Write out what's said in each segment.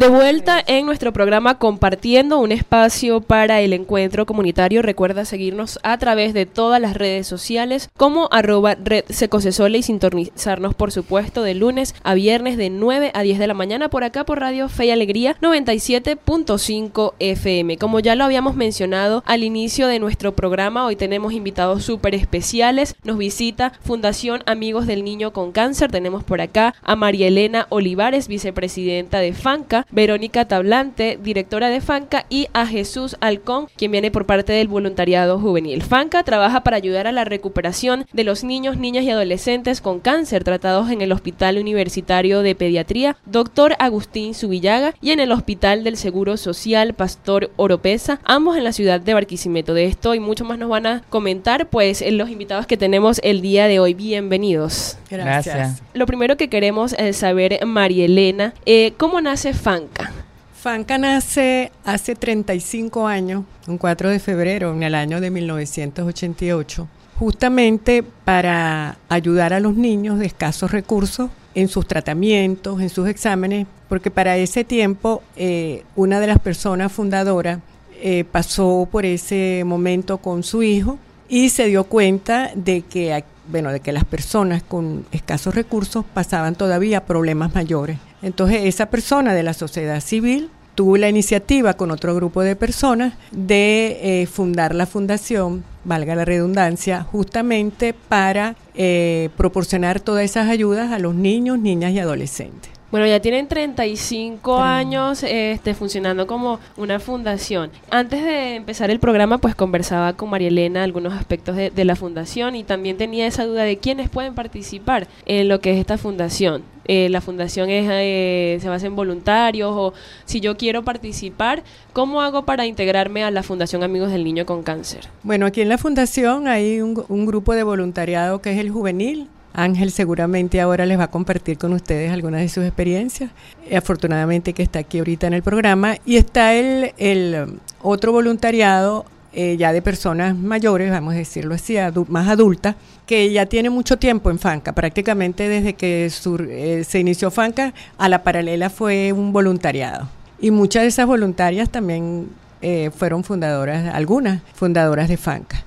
De vuelta en nuestro programa compartiendo un espacio para el encuentro comunitario. Recuerda seguirnos a través de todas las redes sociales como arroba red secosesole y sintonizarnos por supuesto de lunes a viernes de 9 a 10 de la mañana por acá por Radio Fe y Alegría 97.5 FM. Como ya lo habíamos mencionado al inicio de nuestro programa, hoy tenemos invitados súper especiales. Nos visita Fundación Amigos del Niño con Cáncer. Tenemos por acá a María Elena Olivares, vicepresidenta de FANCA. Verónica Tablante, directora de FANCA, y a Jesús Alcón, quien viene por parte del voluntariado juvenil. FANCA trabaja para ayudar a la recuperación de los niños, niñas y adolescentes con cáncer tratados en el Hospital Universitario de Pediatría Dr. Agustín Subillaga y en el Hospital del Seguro Social Pastor Oropesa, ambos en la ciudad de Barquisimeto. De esto y mucho más nos van a comentar pues los invitados que tenemos el día de hoy. Bienvenidos. Gracias. Lo primero que queremos es saber, María Elena, eh, ¿cómo nace FANCA? FANCA nace hace 35 años, un 4 de febrero, en el año de 1988, justamente para ayudar a los niños de escasos recursos en sus tratamientos, en sus exámenes, porque para ese tiempo eh, una de las personas fundadoras eh, pasó por ese momento con su hijo y se dio cuenta de que bueno, de que las personas con escasos recursos pasaban todavía problemas mayores. Entonces esa persona de la sociedad civil tuvo la iniciativa con otro grupo de personas de eh, fundar la fundación, valga la redundancia, justamente para eh, proporcionar todas esas ayudas a los niños, niñas y adolescentes. Bueno, ya tienen 35 años este, funcionando como una fundación. Antes de empezar el programa, pues conversaba con María Elena algunos aspectos de, la fundación y también tenía esa duda de quiénes pueden participar en lo que es esta fundación. Eh, la fundación es, eh, se basa en voluntarios o si yo quiero participar, ¿cómo hago para integrarme a la Fundación Amigos del Niño con Cáncer? Bueno, aquí en la fundación hay un, un grupo de voluntariado que es el juvenil, Ángel seguramente ahora les va a compartir con ustedes algunas de sus experiencias, eh, afortunadamente que está aquí ahorita en el programa, y está el, el otro voluntariado eh, ya de personas mayores, vamos a decirlo así, más adultas, que ya tiene mucho tiempo en FANCA, prácticamente desde que eh, se inició FANCA, a la paralela fue un voluntariado. Y muchas de esas voluntarias también fueron fundadoras, algunas fundadoras de FANCA.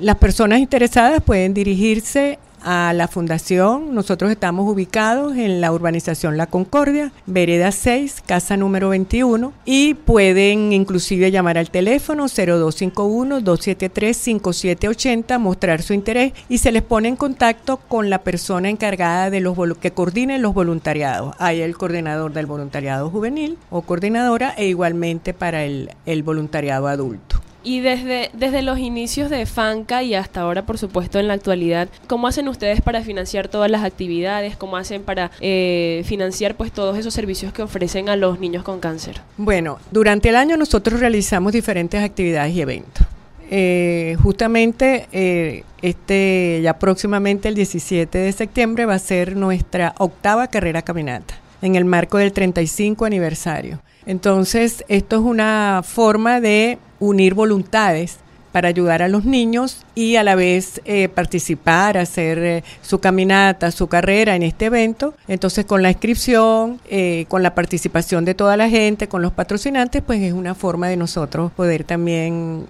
las personas interesadas pueden dirigirse a la fundación. Nosotros estamos ubicados en la urbanización La Concordia, vereda 6, casa número 21 y pueden inclusive llamar al teléfono 0251-273-5780, mostrar su interés y se les pone en contacto con la persona encargada de los que coordine los voluntariados. Hay el coordinador del voluntariado juvenil o coordinadora e igualmente para el, el voluntariado adulto. Y desde, desde los inicios de FANCA y hasta ahora, por supuesto, en la actualidad, ¿cómo hacen ustedes para financiar todas las actividades? ¿Cómo hacen para eh, financiar pues todos esos servicios que ofrecen a los niños con cáncer? Bueno, durante el año nosotros realizamos diferentes actividades y eventos. Eh, justamente eh, este ya próximamente el 17 de septiembre va a ser nuestra octava carrera caminata en el marco del 35 aniversario. Entonces, esto es una forma de unir voluntades para ayudar a los niños y a la vez eh, participar, hacer eh, su caminata, su carrera en este evento. Entonces, con la inscripción, eh, con la participación de toda la gente, con los patrocinantes, pues es una forma de nosotros poder también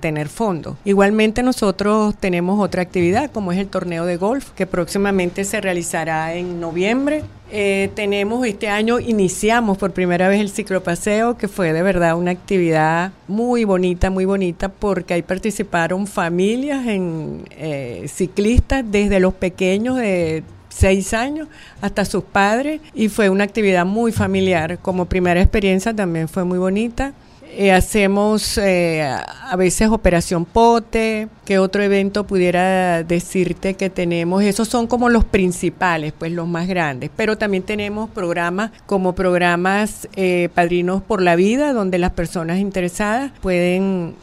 tener fondos. Igualmente, nosotros tenemos otra actividad, como es el torneo de golf, que próximamente se realizará en noviembre eh, tenemos este año, iniciamos por primera vez el ciclopaseo, que fue de verdad una actividad muy bonita, muy bonita, porque ahí participaron familias en eh, ciclistas desde los pequeños de seis años hasta sus padres y fue una actividad muy familiar. Como primera experiencia también fue muy bonita. Eh, hacemos eh, a veces Operación Pote, que otro evento pudiera decirte que tenemos, esos son como los principales, pues los más grandes, pero también tenemos programas como programas eh, Padrinos por la Vida, donde las personas interesadas pueden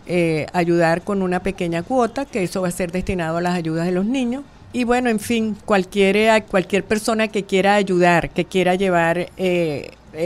ayudar con una pequeña cuota, que eso va a ser destinado a las ayudas de los niños. Y bueno, en fin, cualquier, cualquier persona que quiera ayudar, que quiera llevar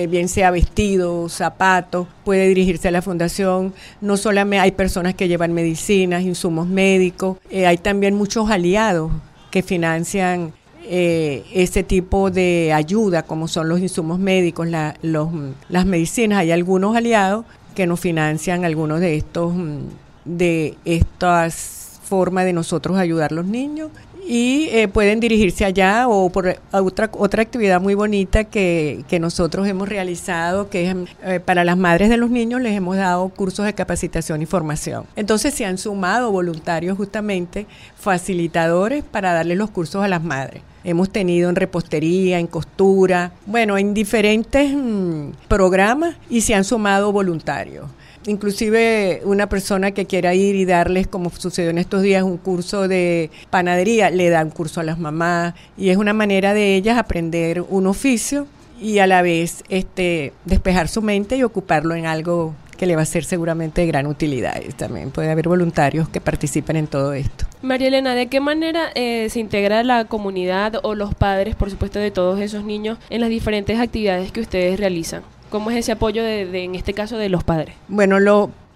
bien sea vestido, zapatos, puede dirigirse a la fundación. No solamente hay personas que llevan medicinas, insumos médicos, eh, hay también muchos aliados que financian eh, ese tipo de ayuda, como son los insumos médicos, los, las medicinas. Hay algunos aliados que nos financian algunos de estos mm, de estas formas de nosotros ayudar a los niños y eh, pueden dirigirse allá o por otra, otra actividad muy bonita que, nosotros hemos realizado, que es eh, para las madres de los niños les hemos dado cursos de capacitación y formación. Entonces se han sumado voluntarios justamente, facilitadores para darle los cursos a las madres. Hemos tenido en repostería, en costura, bueno, en diferentes mm, programas y se han sumado voluntarios inclusive una persona que quiera ir y darles, como sucedió en estos días, un curso de panadería, le da un curso a las mamás y es una manera de ellas aprender un oficio y a la vez este despejar su mente y ocuparlo en algo que le va a ser seguramente de gran utilidad. también puede haber voluntarios que participen en todo esto. María Elena, ¿de qué manera eh, se integra la comunidad o los padres, por supuesto, de todos esos niños en las diferentes actividades que ustedes realizan? ¿Cómo es ese apoyo de, en este caso de los padres? Bueno,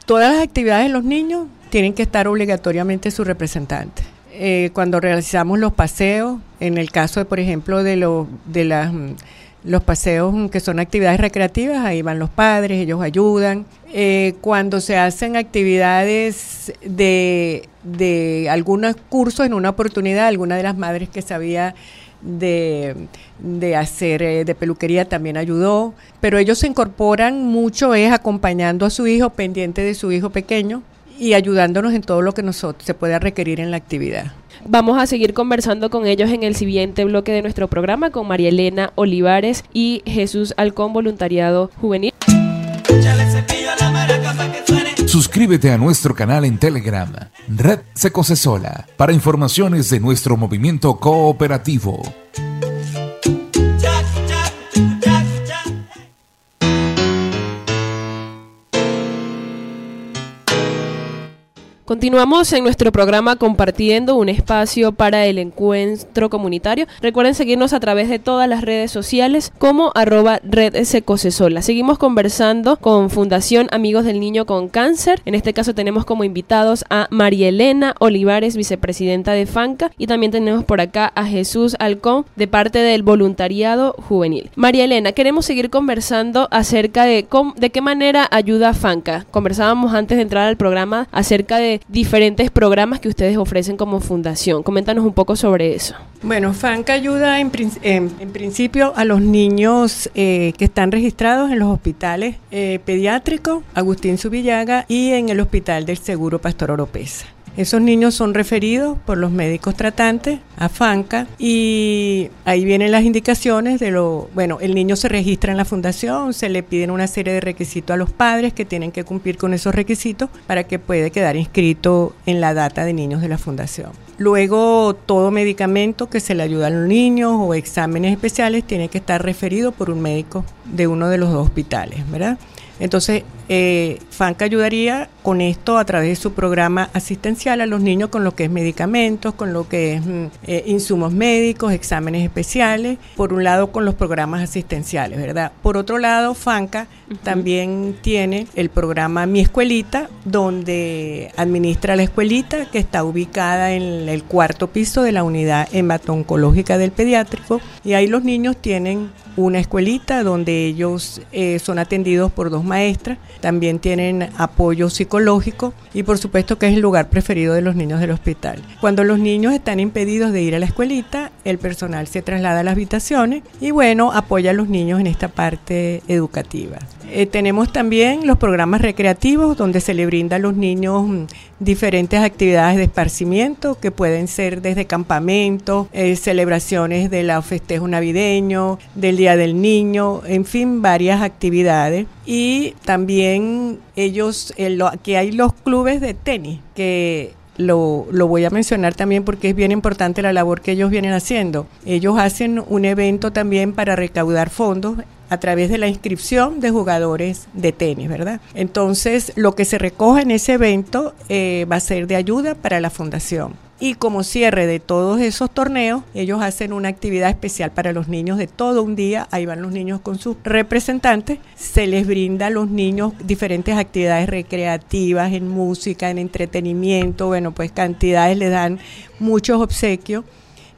todas las actividades de los niños tienen que estar obligatoriamente su representante. Eh, cuando realizamos los paseos, en el caso de, por ejemplo, de, lo, de las, los paseos que son actividades recreativas, ahí van los padres, ellos ayudan. Eh, cuando se hacen actividades de, de algunos cursos, en una oportunidad, alguna de las madres que sabía de, hacer eh, de peluquería también ayudó, pero ellos se incorporan mucho es acompañando a su hijo, pendiente de su hijo pequeño y ayudándonos en todo lo que nosotros se pueda requerir en la actividad. Vamos a seguir conversando con ellos en el siguiente bloque de nuestro programa con María Elena Olivares y Jesús Alcón Voluntariado Juvenil. Suscríbete a nuestro canal en Telegram, Red Secosesola, para informaciones de nuestro movimiento cooperativo. Continuamos en nuestro programa compartiendo un espacio para el encuentro comunitario. Recuerden seguirnos a través de todas las redes sociales como arroba red secosesola. Seguimos conversando con Fundación Amigos del Niño con Cáncer. En este caso tenemos como invitados a María Elena Olivares, vicepresidenta de FANCA, y también tenemos por acá a Jesús Alcón de parte del voluntariado juvenil. María Elena, queremos seguir conversando acerca de, de qué manera ayuda FANCA. Conversábamos antes de entrar al programa acerca de diferentes programas que ustedes ofrecen como fundación. Coméntanos un poco sobre eso. Bueno, FANCA ayuda en, principio a los niños eh, que están registrados en los hospitales eh, pediátricos Agustín Subillaga y en el Hospital del Seguro Pastor Oropesa. Esos niños son referidos por los médicos tratantes a FANCA y ahí vienen las indicaciones de lo, bueno, el niño se registra en la fundación, se le piden una serie de requisitos a los padres que tienen que cumplir con esos requisitos para que pueda quedar inscrito en la data de niños de la fundación. Luego, todo medicamento que se le ayuda a los niños o exámenes especiales tiene que estar referido por un médico de uno de los dos hospitales, ¿verdad? Entonces, eh, FANCA ayudaría con esto a través de su programa asistencial a los niños con lo que es medicamentos, con lo que es mm, eh, insumos médicos, exámenes especiales, por un lado con los programas asistenciales, ¿verdad? Por otro lado, FANCA también tiene el programa Mi Escuelita, donde administra la escuelita que está ubicada en el cuarto piso de la unidad hematoncológica del pediátrico y ahí los niños tienen una escuelita donde ellos eh, son atendidos por dos maestras, también tienen apoyo psicológico y por supuesto que es el lugar preferido de los niños del hospital. Cuando los niños están impedidos de ir a la escuelita, el personal se traslada a las habitaciones y bueno, apoya a los niños en esta parte educativa. Eh, tenemos también los programas recreativos donde se le brinda a los niños mm, diferentes actividades de esparcimiento que pueden ser desde campamentos, eh, celebraciones de la festejo navideño, del Día del Niño, en fin, varias actividades. Y también ellos, eh, aquí hay los clubes de tenis que lo, lo, voy a mencionar también porque es bien importante la labor que ellos vienen haciendo. Ellos hacen un evento también para recaudar fondos a través de la inscripción de jugadores de tenis, ¿verdad? Entonces, lo que se recoja en ese evento eh, va a ser de ayuda para la fundación. Y como cierre de todos esos torneos, ellos hacen una actividad especial para los niños de todo un día. Ahí van los niños con sus representantes. Se les brinda a los niños diferentes actividades recreativas, en música, en entretenimiento. Bueno, pues cantidades les dan muchos obsequios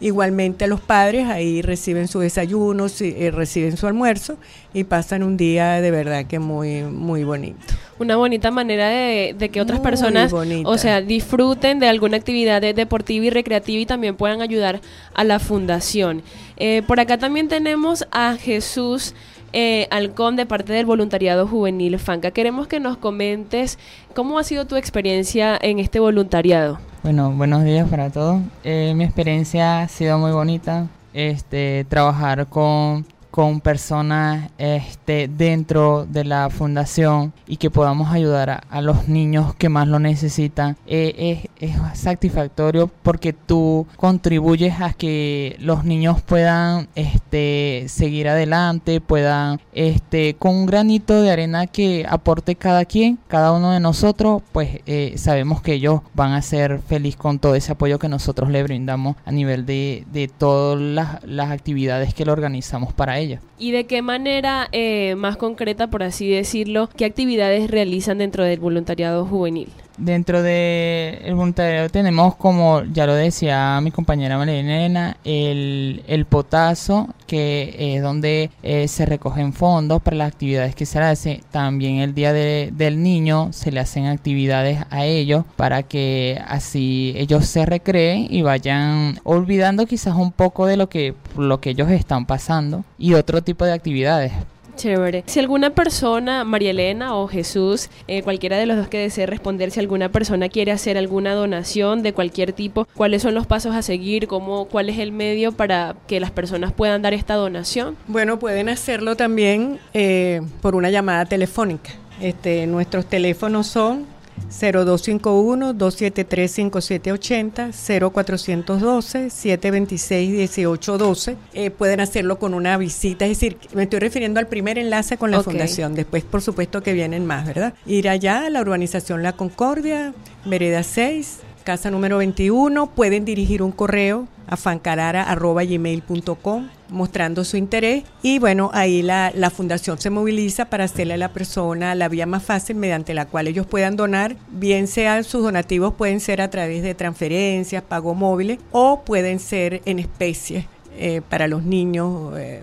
Igualmente los padres ahí reciben su desayuno, eh, reciben su almuerzo y pasan un día de verdad que muy, muy bonito. Una bonita manera de, que otras personas, o sea, disfruten de alguna actividad deportiva y recreativa y también puedan ayudar a la fundación. Eh, por acá también tenemos a Jesús eh, Alcón de parte del voluntariado juvenil FANCA. Queremos que nos comentes cómo ha sido tu experiencia en este voluntariado. Bueno, buenos días para todos. Eh, mi experiencia ha sido muy bonita. Este, trabajar con con personas este, dentro de la fundación y que podamos ayudar a, los niños que más lo necesitan eh, es, es, satisfactorio porque tú contribuyes a que los niños puedan este, seguir adelante, puedan este, con un granito de arena que aporte cada quien, cada uno de nosotros, pues eh, sabemos que ellos van a ser feliz con todo ese apoyo que nosotros le brindamos a nivel de, de todas las, las actividades que lo organizamos para ellos. ¿Y de qué manera eh, más concreta, por así decirlo, qué actividades realizan dentro del voluntariado juvenil? Dentro del de voluntariado tenemos, como ya lo decía mi compañera María el, el potazo, que es donde eh, se recogen fondos para las actividades que se hacen. También el Día del Niño se le hacen actividades a ellos para que así ellos se recreen y vayan olvidando quizás un poco de lo que, lo que ellos están pasando y otro tipo de actividades Chévere. Si alguna persona, María Elena o Jesús, eh, cualquiera de los dos que desee responder, si alguna persona quiere hacer alguna donación de cualquier tipo, ¿cuáles son los pasos a seguir? ¿Cómo, ¿Cuál es el medio para que las personas puedan dar esta donación? Bueno, pueden hacerlo también eh, por una llamada telefónica. Este, nuestros teléfonos son 0251-273-5780, 0412-726-1812. Eh, pueden hacerlo con una visita, es decir, me estoy refiriendo al primer enlace con la fundación. Después, por supuesto, que vienen más, ¿verdad? Ir allá a la urbanización La Concordia, Vereda 6, casa número 21. Pueden dirigir un correo a fancarara.gmail.com mostrando su interés y bueno, ahí la, la, fundación se moviliza para hacerle a la persona la vía más fácil mediante la cual ellos puedan donar, bien sean sus donativos pueden ser a través de transferencias, pago móviles o pueden ser en especie eh, para los niños. Eh,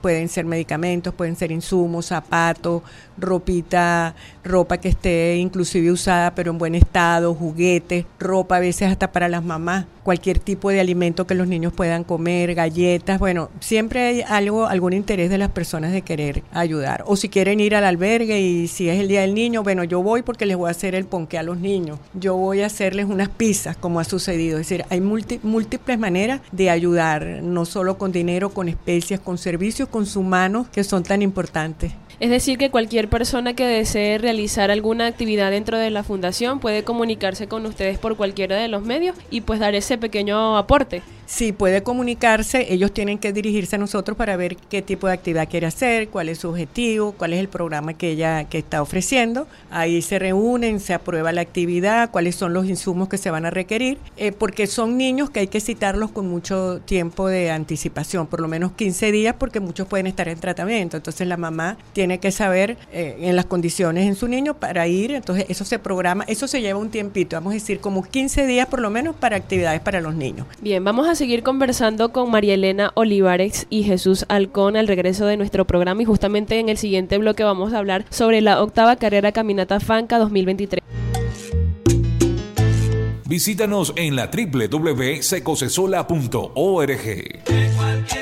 pueden ser medicamentos, pueden ser insumos, zapatos, ropita, ropa que esté inclusive usada pero en buen estado, juguetes, ropa a veces hasta para las mamás, cualquier tipo de alimento que los niños puedan comer, galletas, bueno, siempre hay algo, algún interés de las personas de querer ayudar. O si quieren ir al albergue y si es el día del niño, bueno, yo voy porque les voy a hacer el ponque a los niños, yo voy a hacerles unas pizzas como ha sucedido, es decir, hay múltiples maneras de ayudar, no solo con dinero, con especias, con servicios, con sus manos que son tan importantes. Es decir, que cualquier persona que desee realizar alguna actividad dentro de la fundación puede comunicarse con ustedes por cualquiera de los medios y pues dar ese pequeño aporte. Sí, puede comunicarse, ellos tienen que dirigirse a nosotros para ver qué tipo de actividad quiere hacer, cuál es su objetivo, cuál es el programa que ella que está ofreciendo. Ahí se reúnen, se aprueba la actividad, cuáles son los insumos que se van a requerir, eh, porque son niños que hay que citarlos con mucho tiempo de anticipación, por lo menos 15 días, porque muchos pueden estar en tratamiento. Entonces la mamá tiene que saber eh, en las condiciones en su niño para ir, entonces eso se programa, eso se lleva un tiempito, vamos a decir como 15 días por lo menos para actividades para los niños. Bien, vamos a seguir conversando con María Elena Olivares y Jesús Alcón al regreso de nuestro programa y justamente en el siguiente bloque vamos a hablar sobre la octava carrera Caminata Fanca 2023. Visítanos en la www.secosesola.org.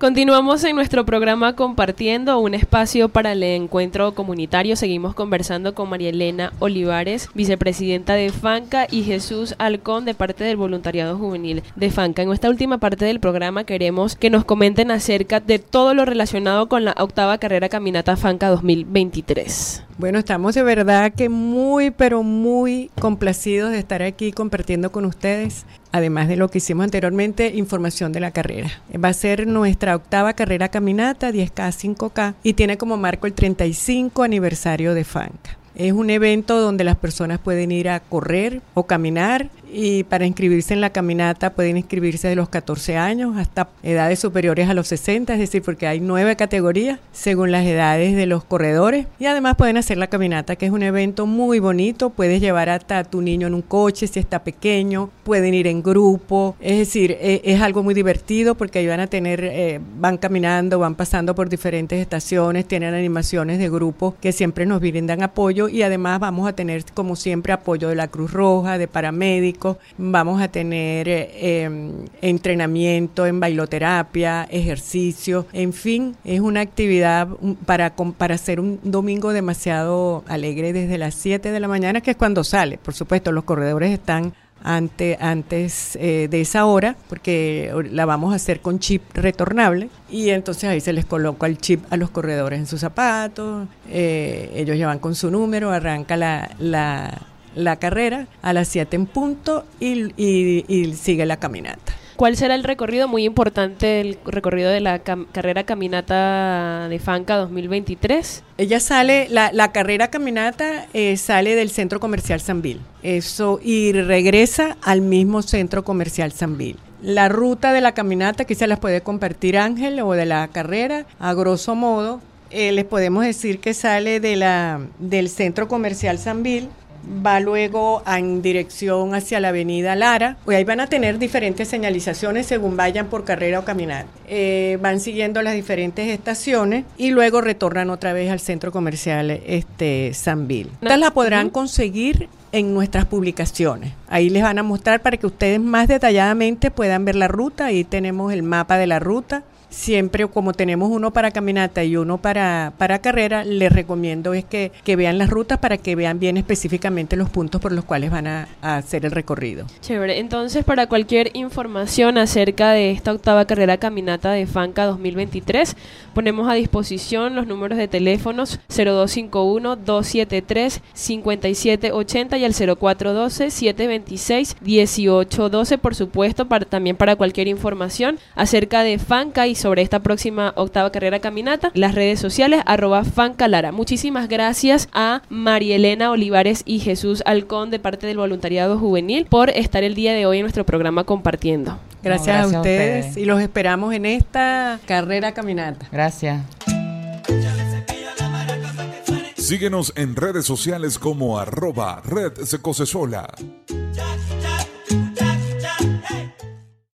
Continuamos en nuestro programa compartiendo un espacio para el encuentro comunitario. Seguimos conversando con María Elena Olivares, vicepresidenta de FANCA, y Jesús Alcón de parte del voluntariado juvenil de FANCA. En esta última parte del programa queremos que nos comenten acerca de todo lo relacionado con la octava carrera Caminata FANCA 2023. Bueno, estamos de verdad que muy, pero muy complacidos de estar aquí compartiendo con ustedes, además de lo que hicimos anteriormente, información de la carrera. Va a ser nuestra octava carrera caminata, 10K, 5K, y tiene como marco el 35 aniversario de FANCA. Es un evento donde las personas pueden ir a correr o caminar y para inscribirse en la caminata pueden inscribirse de los 14 años hasta edades superiores a los 60, es decir, porque hay nueve categorías según las edades de los corredores. Y además pueden hacer la caminata que es un evento muy bonito, puedes llevar hasta tu niño en un coche si está pequeño, pueden ir en grupo, es decir, e, es, algo muy divertido porque ahí van a tener, eh, van caminando, van pasando por diferentes estaciones, tienen animaciones de grupo que siempre nos brindan apoyo. Y además vamos a tener como siempre apoyo de la Cruz Roja, de paramédicos, vamos a tener eh, em, entrenamiento en bailoterapia, ejercicio, en fin, es una actividad para, para hacer un domingo demasiado alegre desde las 7 de la mañana, que es cuando sale. Por supuesto, los corredores están ante, antes eh, de esa hora, porque la vamos a hacer con chip retornable y entonces ahí se les coloca el chip a los corredores en sus zapatos, eh, ellos llevan con su número, arranca la, la carrera a las 7 en punto y, y sigue la caminata. ¿Cuál será el recorrido? Muy importante el recorrido de la carrera caminata de Fanca 2023. Ella sale, la, la carrera caminata eh, sale del centro comercial Sanvil. Eso, y regresa al mismo centro comercial Sanvil. La ruta de la caminata, que se las puede compartir Ángel, o de la carrera, a grosso modo, eh, les podemos decir que sale de la, del centro comercial Sanvil, va luego en dirección hacia la avenida Lara. Pues ahí van a tener diferentes señalizaciones según vayan por carrera o caminar. Eh, van siguiendo las diferentes estaciones y luego retornan otra vez al centro comercial este, Sanville. Estas las podrán conseguir en nuestras publicaciones. Ahí les van a mostrar para que ustedes más detalladamente puedan ver la ruta. Ahí tenemos el mapa de la ruta siempre como tenemos uno para caminata y uno para, para carrera, les recomiendo es que, vean las rutas para que vean bien específicamente los puntos por los cuales van a, hacer el recorrido. Chévere, entonces para cualquier información acerca de esta octava carrera caminata de FANCA 2023, ponemos a disposición los números de teléfonos 0251-273-5780 y el 0412-726-1812, por supuesto, para, también para cualquier información acerca de FANCA y sobre esta próxima octava carrera caminata, las redes sociales arroba fancalara. Muchísimas gracias a Marielena Olivares y Jesús Alcón de parte del voluntariado juvenil por estar el día de hoy en nuestro programa compartiendo. Gracias, a, ustedes y los esperamos en esta carrera caminata. Gracias. Síguenos en redes sociales como arroba Red Secosesola.